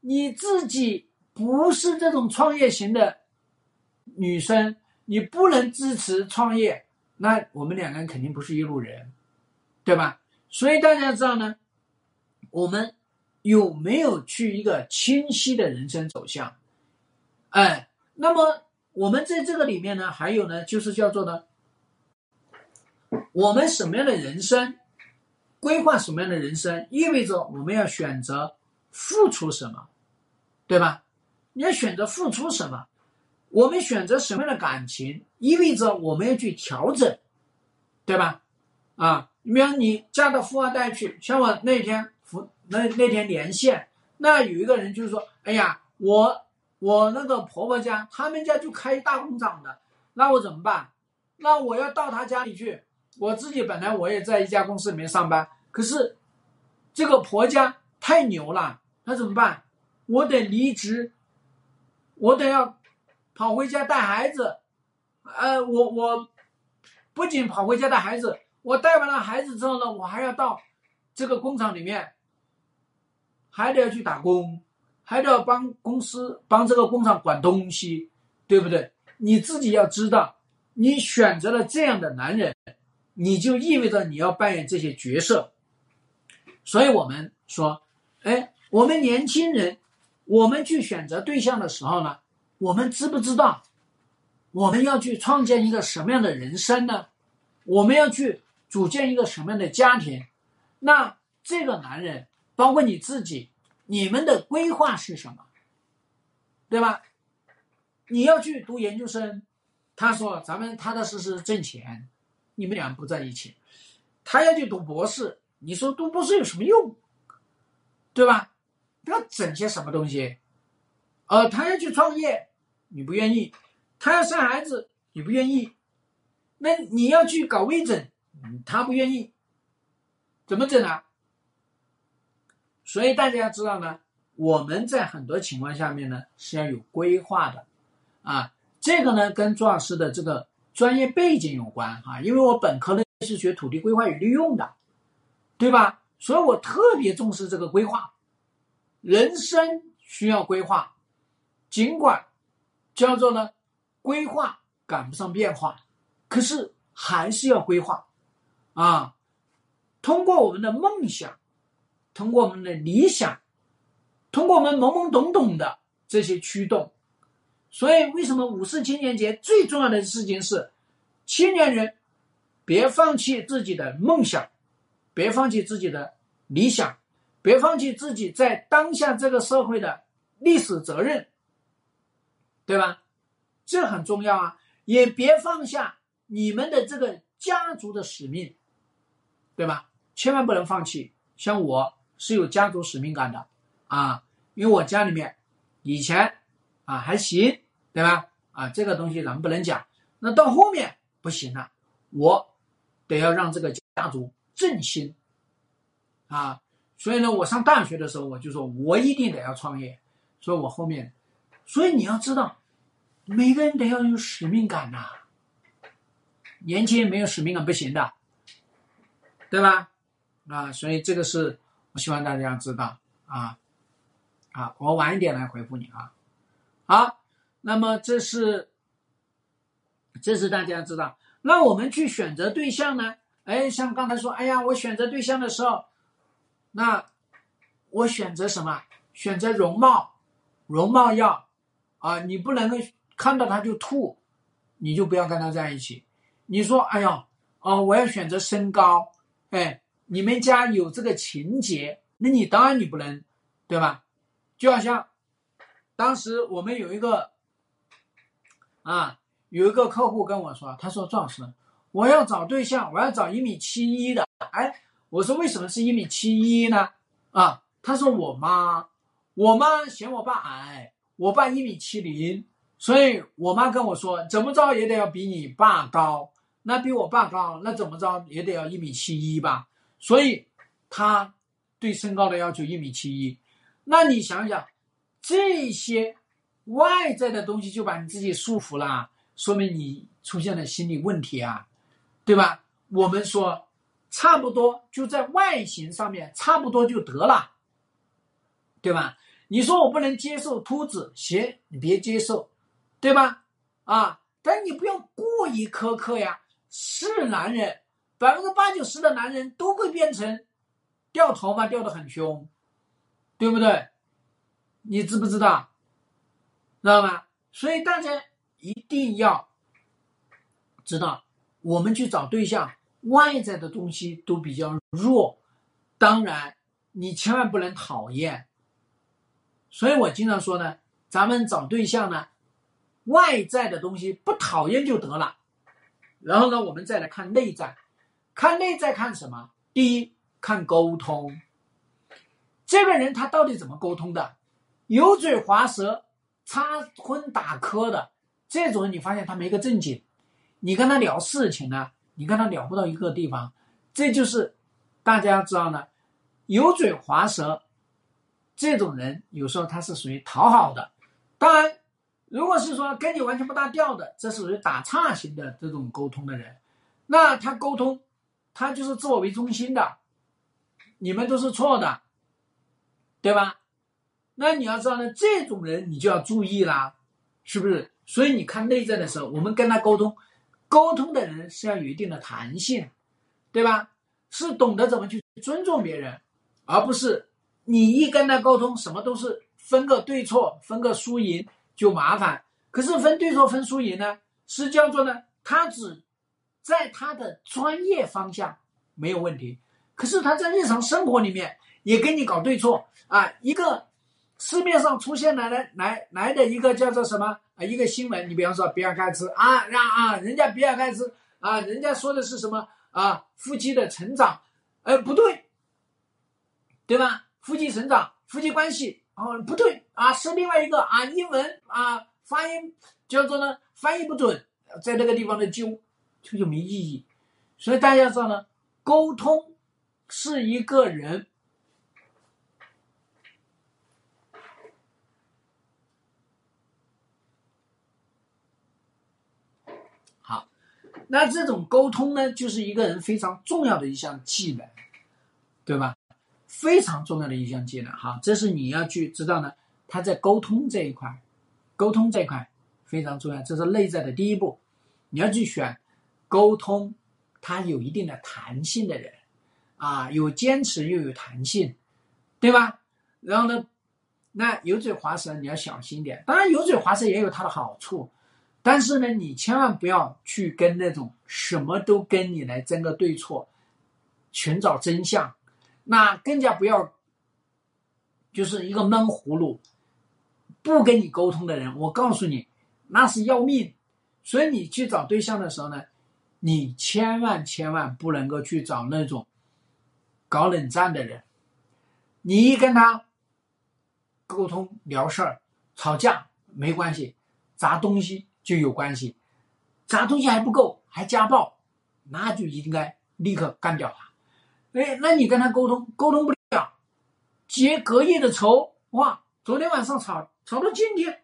你自己，不是这种创业型的女生，你不能支持创业，那我们两个人肯定不是一路人，对吧？所以大家知道呢，我们有没有去一个清晰的人生走向？哎，那么我们在这个里面呢，还有呢，就是叫做呢，我们什么样的人生规划，什么样的人生，意味着我们要选择付出什么，对吧？你要选择付出什么？我们选择什么样的感情，意味着我们要去调整，对吧？啊，你比方你嫁到富二代去，像我那天那那天连线，那有一个人就是说，哎呀，我我那个婆婆家，他们家就开大工厂的，那我怎么办？那我要到他家里去，我自己本来我也在一家公司里面上班，可是这个婆家太牛了，那怎么办？我得离职。我得要跑回家带孩子，呃，我我不仅跑回家带孩子，我带完了孩子之后呢，我还要到这个工厂里面，还得要去打工，还得要帮公司帮这个工厂管东西，对不对？你自己要知道，你选择了这样的男人，你就意味着你要扮演这些角色。所以我们说，哎，我们年轻人，我们去选择对象的时候呢，我们知不知道，我们要去创建一个什么样的人生呢？我们要去组建一个什么样的家庭？那这个男人，包括你自己，你们的规划是什么？对吧？你要去读研究生，他说咱们踏踏实实挣钱，你们俩不在一起。他要去读博士。你说读博士有什么用，对吧？要整些什么东西？呃，他要去创业，你不愿意；他要生孩子，你不愿意。那你要去搞微整，他不愿意，怎么整啊？所以大家要知道呢，我们在很多情况下面呢是要有规划的，啊，这个呢跟朱老师的这个专业背景有关哈，因为我本科呢是学土地规划与利用的。对吧？所以我特别重视这个规划，人生需要规划，尽管叫做呢规划赶不上变化，可是还是要规划啊。通过我们的梦想，通过我们的理想，通过我们懵懵懂懂的这些驱动，所以为什么五四青年节最重要的事情是，青年人别放弃自己的梦想。别放弃自己的理想，别放弃自己在当下这个社会的历史责任，对吧？这很重要啊！也别放下你们的这个家族的使命，对吧？千万不能放弃。像我是有家族使命感的啊，因为我家里面以前啊还行，对吧？啊，这个东西咱们不能讲。那到后面不行了，我得要让这个家族。振兴啊，所以呢，我上大学的时候，我就说我一定得要创业。所以我后面，所以你要知道，每个人得要有使命感呐。年轻人没有使命感不行的，对吧？啊，所以这个是我希望大家知道啊。啊，我晚一点来回复你啊。好，那么这是，这是大家知道。那我们去选择对象呢？哎，像刚才说，哎呀，我选择对象的时候，那我选择什么？选择容貌，容貌要啊，你不能够看到他就吐，你就不要跟他在一起。你说，哎呀，哦，我要选择身高，哎，你们家有这个情节，那你当然你不能，对吧？就好像当时我们有一个啊，有一个客户跟我说，他说赵老师。我要找对象，我要找一米七一的。哎，我说为什么是一米七一呢？啊，他说我妈，我妈嫌我爸矮，我爸一米七零，所以我妈跟我说，怎么着也得要比你爸高。那比我爸高，那怎么着也得要一米七一吧。所以他对身高的要求一米七一。那你想想，这些外在的东西就把你自己束缚了，说明你出现了心理问题啊。对吧？我们说，差不多就在外形上面差不多就得了，对吧？你说我不能接受秃子，行，你别接受，对吧？啊，但你不要过于苛刻呀。是男人，百分之八九十的男人都会变成掉头发掉的很凶，对不对？你知不知道？知道吗？所以大家一定要知道。我们去找对象，外在的东西都比较弱，当然你千万不能讨厌。所以我经常说呢，咱们找对象呢，外在的东西不讨厌就得了。然后呢，我们再来看内在，看内在看什么？第一，看沟通。这个人他到底怎么沟通的？油嘴滑舌、插荤打磕的这种人，你发现他没个正经。你跟他聊事情呢，你跟他聊不到一个地方，这就是大家知道呢，油嘴滑舌这种人有时候他是属于讨好的。当然，如果是说跟你完全不搭调的，这是属于打岔型的这种沟通的人，那他沟通，他就是自我为中心的，你们都是错的，对吧？那你要知道呢，这种人你就要注意啦，是不是？所以你看内在的时候，我们跟他沟通，沟通的人是要有一定的弹性，对吧？是懂得怎么去尊重别人，而不是你一跟他沟通，什么都是分个对错，分个输赢。就麻烦，可是分对错分输赢呢，是叫做呢，他只在他的专业方向没有问题，可是他在日常生活里面也跟你搞对错啊。一个市面上出现来的来来的一个叫做什么啊？一个新闻，你比方说比尔盖茨啊，让啊，人家比尔盖茨啊，人家说的是什么啊？夫妻的成长，呃，不对，对吧？夫妻成长，夫妻关系。哦，不对啊，是另外一个啊，英文啊发音叫做呢翻译不准，在那个地方的纠，这就没意义。所以大家知道呢，沟通是一个人那这种沟通呢，就是一个人非常重要的一项技能，对吧？非常重要的一项技能，哈，这是你要去知道呢。他在沟通这一块，沟通这一块非常重要，这是内在的第一步。你要去选沟通，他有一定的弹性的人，啊，有坚持又有弹性，对吧？然后呢，那油嘴滑舌你要小心点。当然，油嘴滑舌也有它的好处，但是呢，你千万不要去跟那种什么都跟你来争个对错，寻找真相。那更加不要，就是一个闷葫芦，不跟你沟通的人，我告诉你，那是要命。所以你去找对象的时候呢，你千万千万不能够去找那种搞冷战的人。你一跟他沟通聊事儿、吵架没关系，砸东西就有关系，砸东西还不够，还家暴，那就应该立刻干掉他。哎，那你跟他沟通沟通不了，结隔夜的仇哇！昨天晚上吵吵到今天，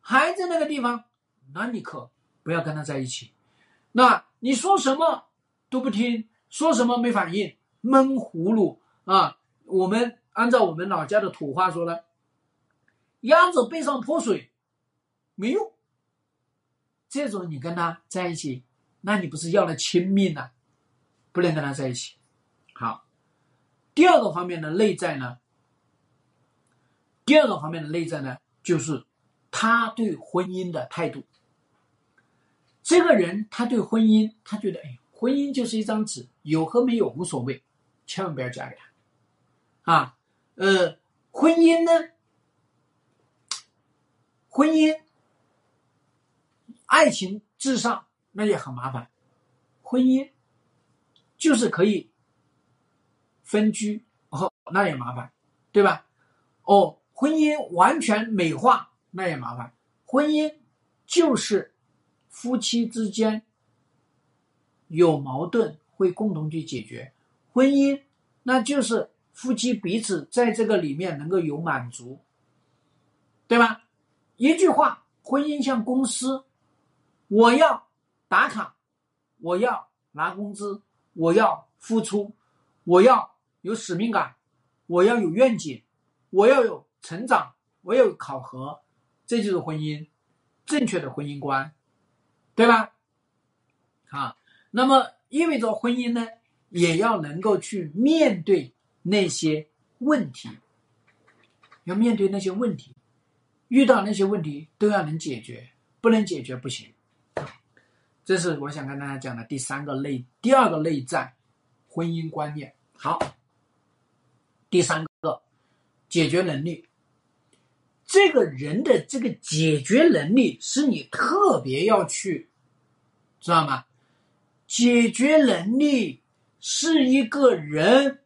还在那个地方，那你可不要跟他在一起。那你说什么都不听，说什么没反应，闷葫芦啊！我们按照我们老家的土话说呢，鸭子背上泼水没用。这种你跟他在一起，那你不是要了亲命呐？不能跟他在一起。好，第二个方面的内在呢？第二个方面的内在呢，就是他对婚姻的态度。这个人他对婚姻，他觉得，哎，婚姻就是一张纸，有和没有无所谓，千万不要嫁给他。啊，呃，婚姻呢？婚姻，爱情至上，那也很麻烦。婚姻就是可以。分居哦，那也麻烦，对吧？哦，婚姻完全美化那也麻烦。婚姻就是夫妻之间有矛盾会共同去解决，婚姻那就是夫妻彼此在这个里面能够有满足，对吧？一句话，婚姻像公司，我要打卡，我要拿工资，我要付出，我要。有使命感，我要有愿景，我要有成长，我要有考核，这就是婚姻，正确的婚姻观，对吧？啊，那么意味着婚姻呢，也要能够去面对那些问题，要面对那些问题，遇到那些问题都要能解决，不能解决不行。这是我想跟大家讲的第三个内，第二个内在婚姻观念。好。第三个，解决能力。这个人的这个解决能力是你特别要去，知道吗？解决能力是一个人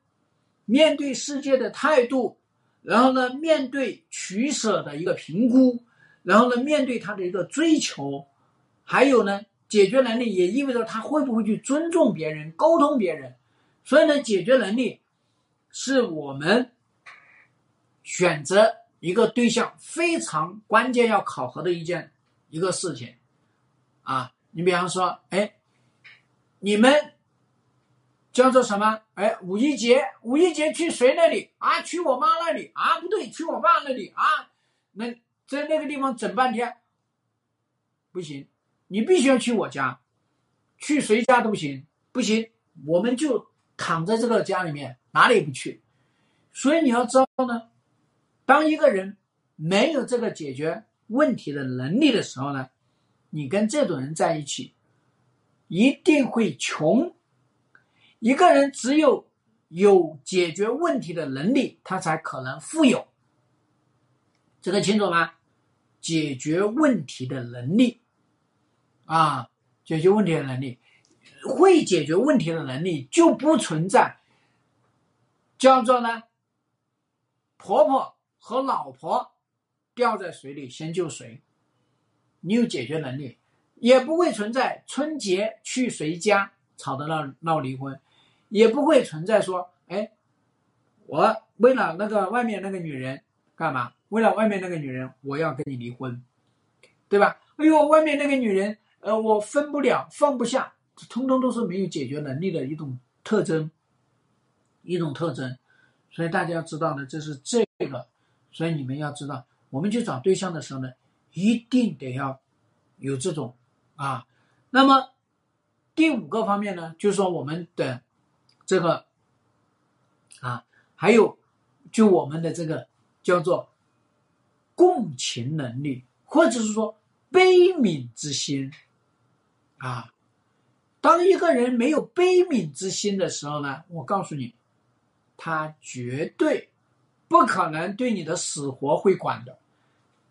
面对世界的态度，然后呢，面对取舍的一个评估，然后呢，面对他的一个追求，还有呢，解决能力也意味着他会不会去尊重别人、沟通别人。所以呢，解决能力。是我们选择一个对象非常关键要考核的一件一个事情啊。你比方说，哎，你们叫做什么？哎，五一节，五一节去谁那里啊？去我妈那里啊？不对，去我爸那里啊？那在那个地方整半天，不行，你必须要去我家，去谁家都不行，不行，我们就躺在这个家里面，哪里也不去。所以你要知道呢，当一个人没有这个解决问题的能力的时候呢，你跟这种人在一起，一定会穷。一个人只有有解决问题的能力，他才可能富有。这个清楚吗？解决问题的能力，啊，解决问题的能力，会解决问题的能力就不存在，叫做呢，婆婆和老婆掉在水里先救谁？你有解决能力，也不会存在春节去谁家吵得闹闹离婚，也不会存在说，哎，我为了那个外面那个女人干嘛？为了外面那个女人，我要跟你离婚，对吧？哎呦，外面那个女人，呃，我分不了，放不下，通通都是没有解决能力的一种特征，一种特征。所以大家要知道呢，这是这个。所以你们要知道，我们去找对象的时候呢，一定得要有这种啊。那么第五个方面呢，就是说我们的这个啊，还有就我们的这个叫做。共情能力，或者是说悲悯之心，啊，当一个人没有悲悯之心的时候呢，我告诉你，他绝对不可能对你的死活会管的。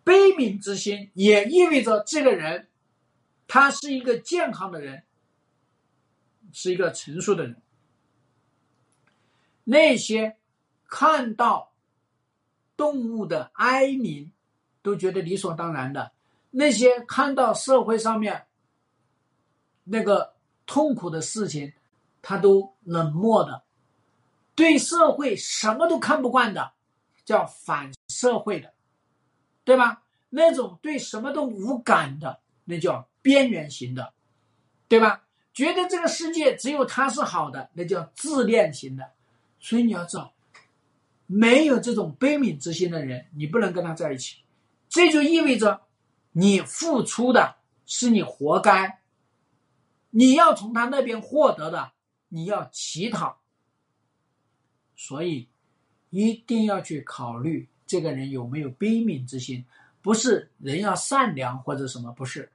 悲悯之心也意味着这个人，他是一个健康的人，是一个成熟的人。那些看到。动物的哀鸣，都觉得理所当然的；那些看到社会上面那个痛苦的事情，他都冷漠的，对社会什么都看不惯的，叫反社会的，对吧？那种对什么都无感的，那叫边缘型的，对吧？觉得这个世界只有他是好的，那叫自恋型的。所以你要知道。没有这种悲悯之心的人，你不能跟他在一起。这就意味着，你付出的是你活该，你要从他那边获得的，你要乞讨。所以，一定要去考虑这个人有没有悲悯之心。不是人要善良或者什么，不是，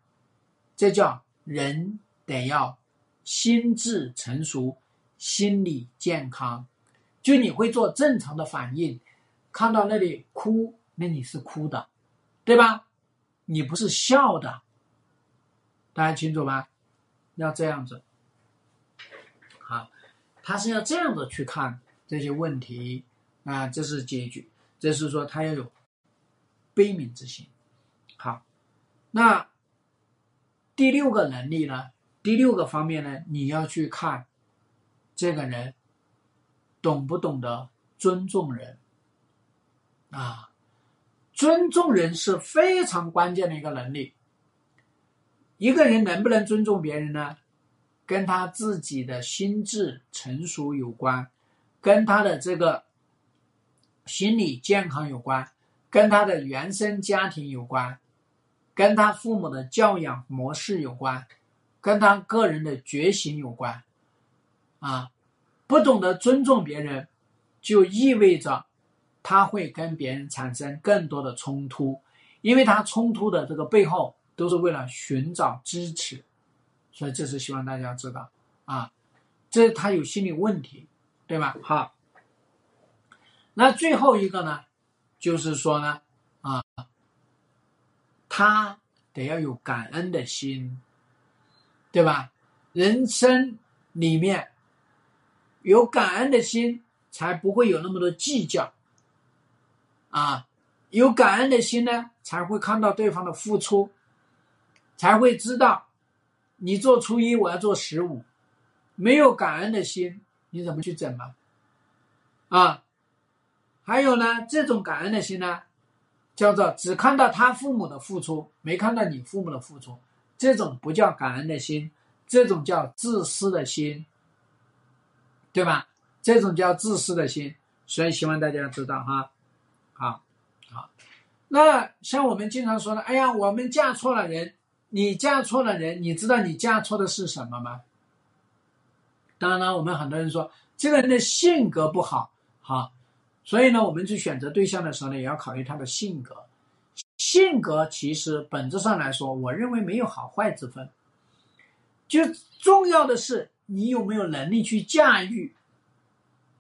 这叫人得要心智成熟，心理健康。就你会做正常的反应，看到那里哭，那你是哭的，对吧？你不是笑的，大家清楚吗？要这样子，好，他是要这样子去看这些问题啊，这是结局，这是说他要有悲悯之心。好，那第六个能力呢？第六个方面呢？你要去看这个人。懂不懂得尊重人啊？尊重人是非常关键的一个能力。一个人能不能尊重别人呢？跟他自己的心智成熟有关，跟他的这个心理健康有关，跟他的原生家庭有关，跟他父母的教养模式有关，跟他个人的觉醒有关啊。不懂得尊重别人，就意味着他会跟别人产生更多的冲突，因为他冲突的这个背后都是为了寻找支持，所以这是希望大家知道啊，这他有心理问题，对吧？好，那最后一个呢，就是说呢，啊，他得要有感恩的心，对吧？人生里面。有感恩的心，才不会有那么多计较。啊，有感恩的心呢，才会看到对方的付出，才会知道你做初一，我要做十五。没有感恩的心，你怎么去整嘛？啊，还有呢，这种感恩的心呢，叫做只看到他父母的付出，没看到你父母的付出，这种不叫感恩的心，这种叫自私的心，对吧？这种叫自私的心，所以希望大家知道哈，好，好。那像我们经常说的，哎呀，我们嫁错了人，你嫁错了人，你知道你嫁错的是什么吗？当然，我们很多人说这个人的性格不好，好，所以呢，我们去选择对象的时候呢，也要考虑他的性格。性格其实本质上来说，我认为没有好坏之分，就重要的是你有没有能力去驾驭，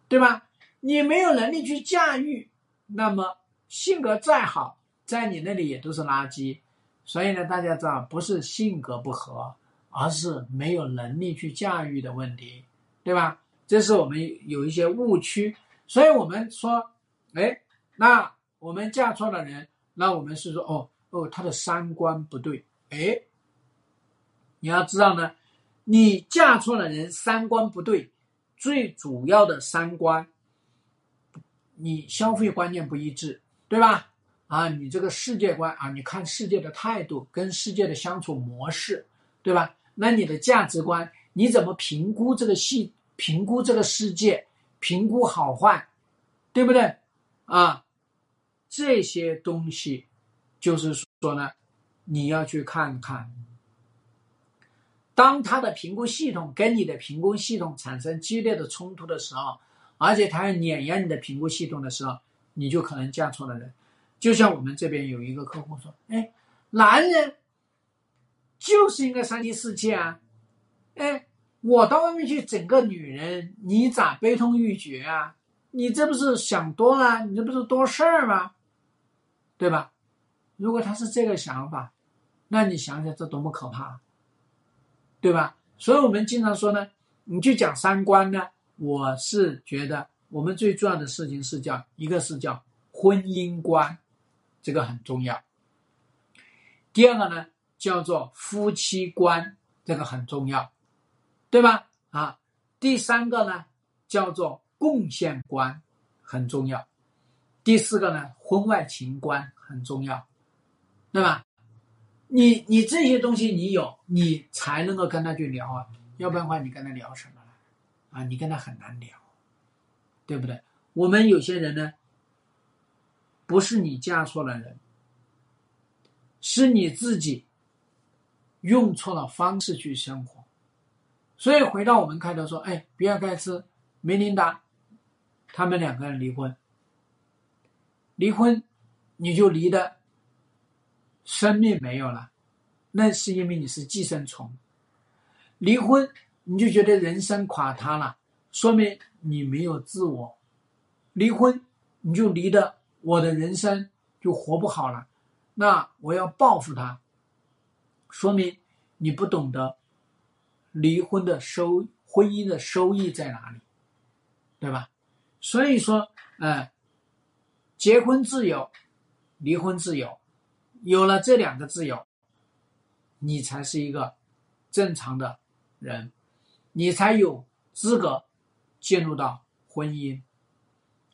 对吧？你没有能力去驾驭，那么性格再好，在你那里也都是垃圾。所以呢，大家知道，不是性格不合，而是没有能力去驾驭的问题。对吧？这是我们有一些误区，所以我们说，哎，那我们嫁错了人，那我们是说，哦哦，他的三观不对，哎，你要知道呢，你嫁错了人，三观不对，最主要的三观，你消费观念不一致，对吧？啊，你这个世界观啊，你看世界的态度，跟世界的相处模式，对吧？那你的价值观，你怎么评估这个系？评估这个世界，评估好坏，对不对？啊，这些东西，就是说呢，你要去看看。当他的评估系统跟你的评估系统产生激烈的冲突的时候，而且他要碾压你的评估系统的时候，你就可能嫁错了人。就像我们这边有一个客户说：“哎，男人就是应该三妻四妾啊，哎。”我到外面去整个女人，你咋悲痛欲绝啊？你这不是想多了？你这不是多事儿吗？对吧？如果他是这个想法，那你想想这多么可怕，对吧？所以我们经常说呢，你去讲三观呢，我是觉得我们最重要的事情是叫一个是叫婚姻观，这个很重要；第二个呢叫做夫妻观，这个很重要。对吧？啊，第三个呢，叫做贡献观，很重要。第四个呢，婚外情观很重要，对吧？你你这些东西你有，你才能够跟他去聊啊，要不然的话，你跟他聊什么呢？啊，你跟他很难聊，对不对？我们有些人呢，不是你嫁错了人，是你自己用错了方式去生活。所以回到我们开头说，哎，比尔盖茨、梅琳达，他们两个人离婚。离婚，你就离的生命没有了，那是因为你是寄生虫。离婚，你就觉得人生垮塌了，说明你没有自我。离婚，你就离的我的人生就活不好了，那我要报复他，说明你不懂得。离婚的收婚姻的收益在哪里，对吧？所以说，哎，结婚自由，离婚自由，有了这两个自由，你才是一个正常的人，你才有资格进入到婚姻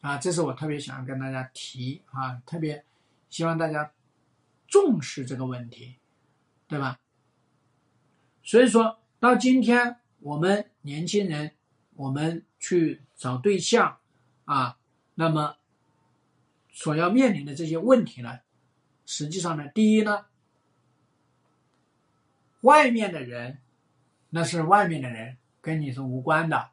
啊！这是我特别想要跟大家提啊，特别希望大家重视这个问题，对吧？所以说。到今天，我们年轻人，我们去找对象，啊，那么所要面临的这些问题呢，实际上呢，第一呢，外面的人，那是外面的人，跟你是无关的。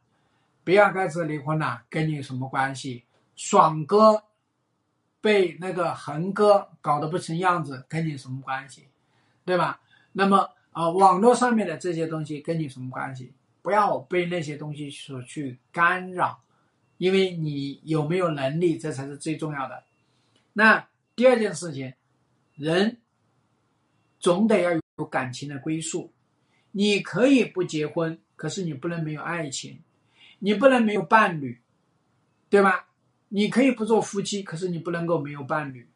比尔盖茨离婚了，跟你有什么关系？爽哥被那个恒哥搞得不成样子，跟你什么关系？对吧？那么。啊，网络上面的这些东西跟你什么关系？不要被那些东西所去干扰，因为你有没有能力，这才是最重要的。那第二件事情，人总得要有感情的归宿。你可以不结婚，可是你不能没有爱情，你不能没有伴侣，对吧？你可以不做夫妻，可是你不能够没有伴侣。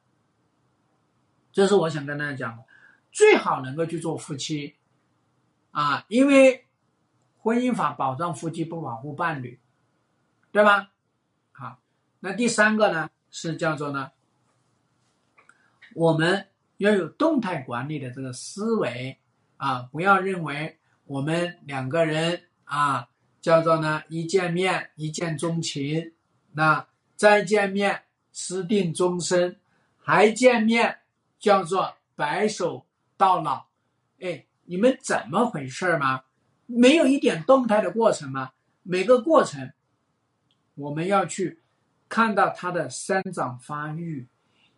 这是我想跟大家讲的。最好能够去做夫妻，啊，因为婚姻法保障夫妻不保护伴侣，对吧？好，那第三个呢是叫做呢，我们要有动态管理的这个思维啊，不要认为我们两个人啊叫做呢一见面一见钟情，那再见面私定终身，还见面叫做白首到老。哎，你们怎么回事吗？没有一点动态的过程吗？每个过程，我们要去看到它的生长发育，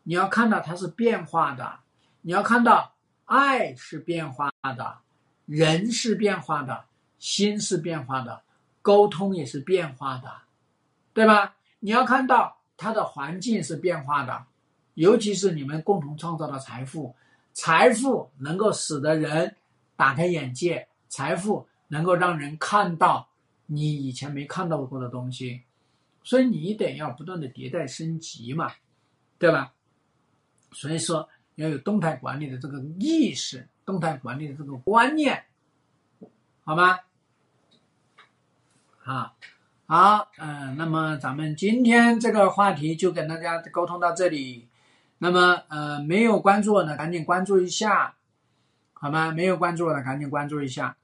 你要看到它是变化的，你要看到爱是变化的，人是变化的，心是变化的，沟通也是变化的，对吧？你要看到它的环境是变化的，尤其是你们共同创造的财富，财富能够使得人打开眼界，财富。能够让人看到你以前没看到过的东西，所以你得要不断的迭代升级嘛，对吧？所以说要有动态管理的这个意识，动态管理的这个观念，好吗？啊，好，嗯，那么咱们今天这个话题就跟大家沟通到这里。那么，呃，没有关注我的赶紧关注一下，好吗？没有关注我的赶紧关注一下。